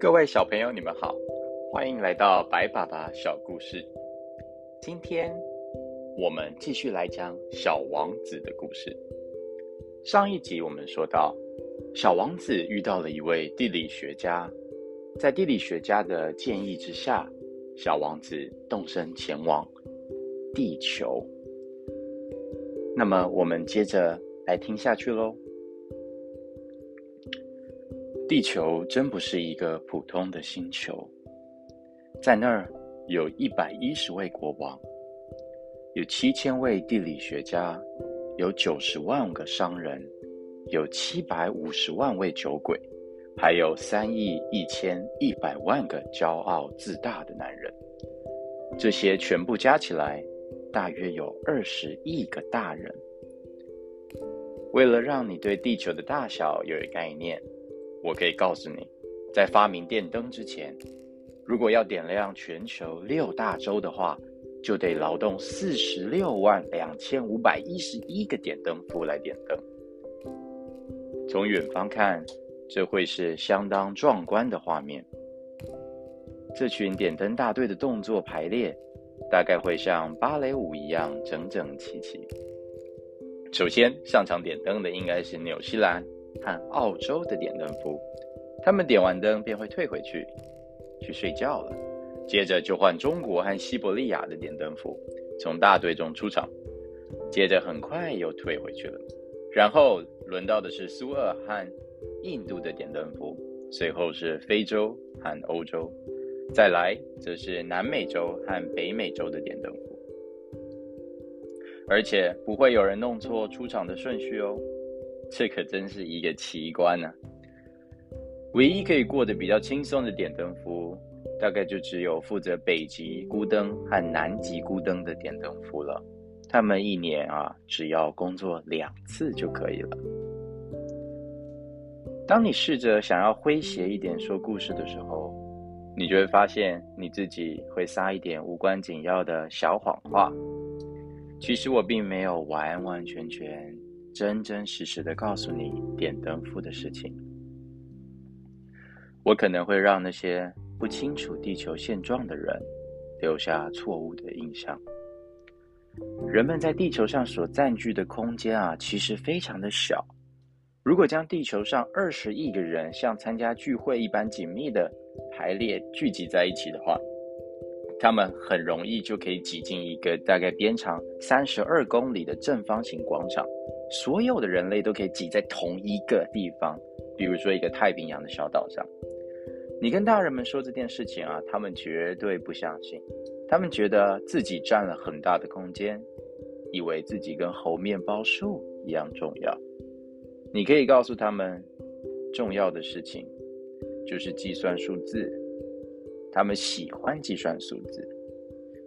各位小朋友，你们好，欢迎来到白爸爸小故事。今天我们继续来讲小王子的故事。上一集我们说到，小王子遇到了一位地理学家，在地理学家的建议之下，小王子动身前往地球。那么我们接着来听下去喽。地球真不是一个普通的星球，在那儿有一百一十位国王，有七千位地理学家，有九十万个商人，有七百五十万位酒鬼，还有三亿一千一百万个骄傲自大的男人。这些全部加起来，大约有二十亿个大人。为了让你对地球的大小有一概念。我可以告诉你，在发明电灯之前，如果要点亮全球六大洲的话，就得劳动四十六万两千五百一十一个点灯夫来点灯。从远方看，这会是相当壮观的画面。这群点灯大队的动作排列，大概会像芭蕾舞一样整整齐齐。首先上场点灯的应该是纽西兰。和澳洲的点灯夫，他们点完灯便会退回去，去睡觉了。接着就换中国和西伯利亚的点灯夫从大队中出场，接着很快又退回去了。然后轮到的是苏俄和印度的点灯夫，随后是非洲和欧洲，再来则是南美洲和北美洲的点灯夫。而且不会有人弄错出场的顺序哦。这可真是一个奇观呢。唯一可以过得比较轻松的点灯夫，大概就只有负责北极孤灯和南极孤灯的点灯夫了。他们一年啊，只要工作两次就可以了。当你试着想要诙谐一点说故事的时候，你就会发现你自己会撒一点无关紧要的小谎话。其实我并没有完完全全。真真实实的告诉你点灯夫的事情，我可能会让那些不清楚地球现状的人留下错误的印象。人们在地球上所占据的空间啊，其实非常的小。如果将地球上二十亿个人像参加聚会一般紧密的排列聚集在一起的话，他们很容易就可以挤进一个大概边长三十二公里的正方形广场。所有的人类都可以挤在同一个地方，比如说一个太平洋的小岛上。你跟大人们说这件事情啊，他们绝对不相信，他们觉得自己占了很大的空间，以为自己跟猴面包树一样重要。你可以告诉他们，重要的事情就是计算数字，他们喜欢计算数字，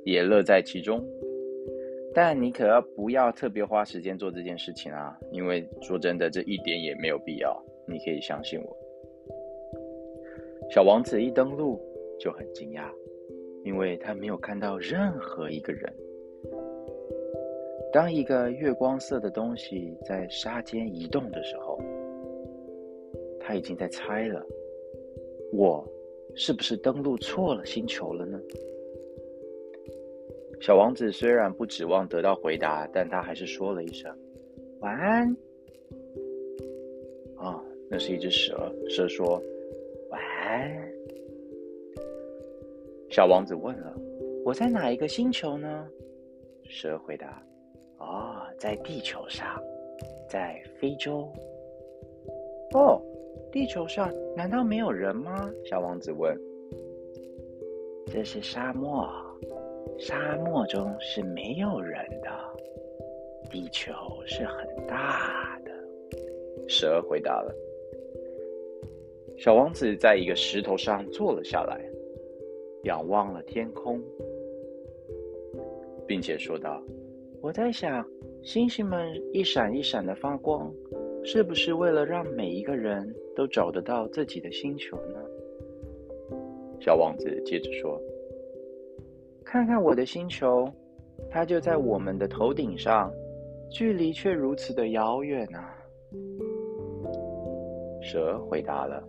也乐在其中。但你可要不要特别花时间做这件事情啊？因为说真的，这一点也没有必要。你可以相信我。小王子一登陆就很惊讶，因为他没有看到任何一个人。当一个月光色的东西在沙间移动的时候，他已经在猜了：我是不是登陆错了星球了呢？小王子虽然不指望得到回答，但他还是说了一声“晚安”。啊，那是一只蛇。蛇说：“晚安。”小王子问了：“我在哪一个星球呢？”蛇回答：“哦，在地球上，在非洲。”哦，地球上难道没有人吗？小王子问。“这是沙漠。”沙漠中是没有人的，地球是很大的。蛇回答了。小王子在一个石头上坐了下来，仰望了天空，并且说道：“我在想，星星们一闪一闪的发光，是不是为了让每一个人都找得到自己的星球呢？”小王子接着说。看看我的星球，它就在我们的头顶上，距离却如此的遥远啊！蛇回答了：“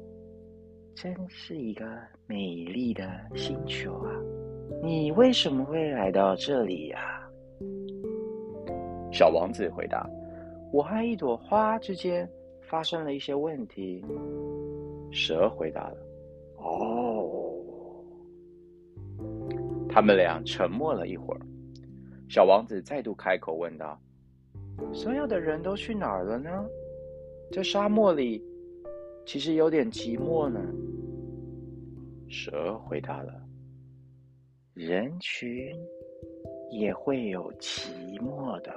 真是一个美丽的星球啊！你为什么会来到这里呀？”小王子回答：“我和一朵花之间发生了一些问题。”蛇回答了：“哦。”他们俩沉默了一会儿。小王子再度开口问道：“所有的人都去哪儿了呢？这沙漠里。”其实有点寂寞呢。蛇回答了：“人群也会有寂寞的。”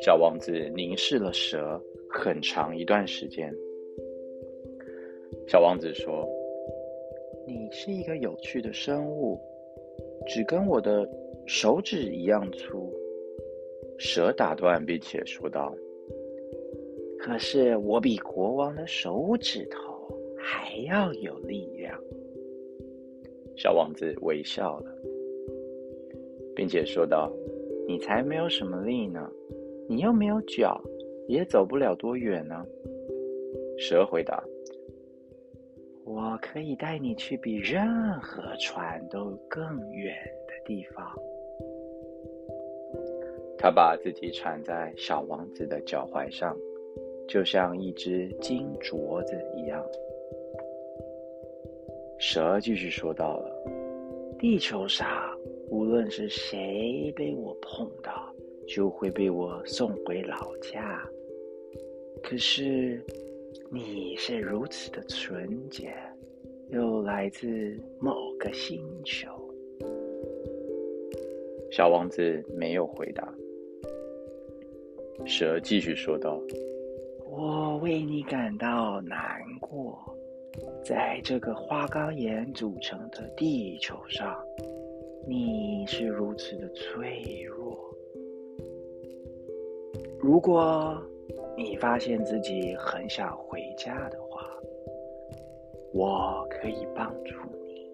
小王子凝视了蛇很长一段时间。小王子说：“你是一个有趣的生物，只跟我的手指一样粗。”蛇打断并且说道。可是我比国王的手指头还要有力量。小王子微笑了，并且说道：“你才没有什么力呢，你又没有脚，也走不了多远呢。”蛇回答：“我可以带你去比任何船都更远的地方。”他把自己缠在小王子的脚踝上。就像一只金镯子一样，蛇继续说到了：“地球上无论是谁被我碰到，就会被我送回老家。可是你是如此的纯洁，又来自某个星球。”小王子没有回答。蛇继续说道。我为你感到难过，在这个花岗岩组成的地球上，你是如此的脆弱。如果你发现自己很想回家的话，我可以帮助你。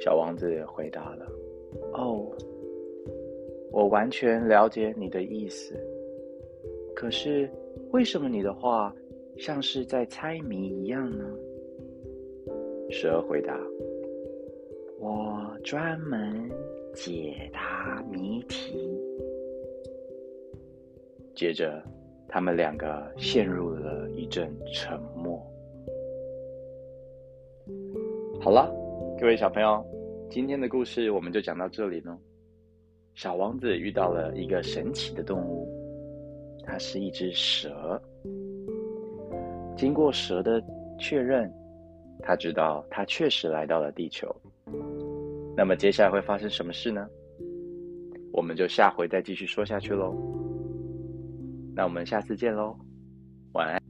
小王子回答了：“哦，我完全了解你的意思。”可是，为什么你的话像是在猜谜一样呢？蛇回答：“我专门解答谜题。”接着，他们两个陷入了一阵沉默。好了，各位小朋友，今天的故事我们就讲到这里了。小王子遇到了一个神奇的动物。它是一只蛇。经过蛇的确认，他知道他确实来到了地球。那么接下来会发生什么事呢？我们就下回再继续说下去喽。那我们下次见喽，晚安。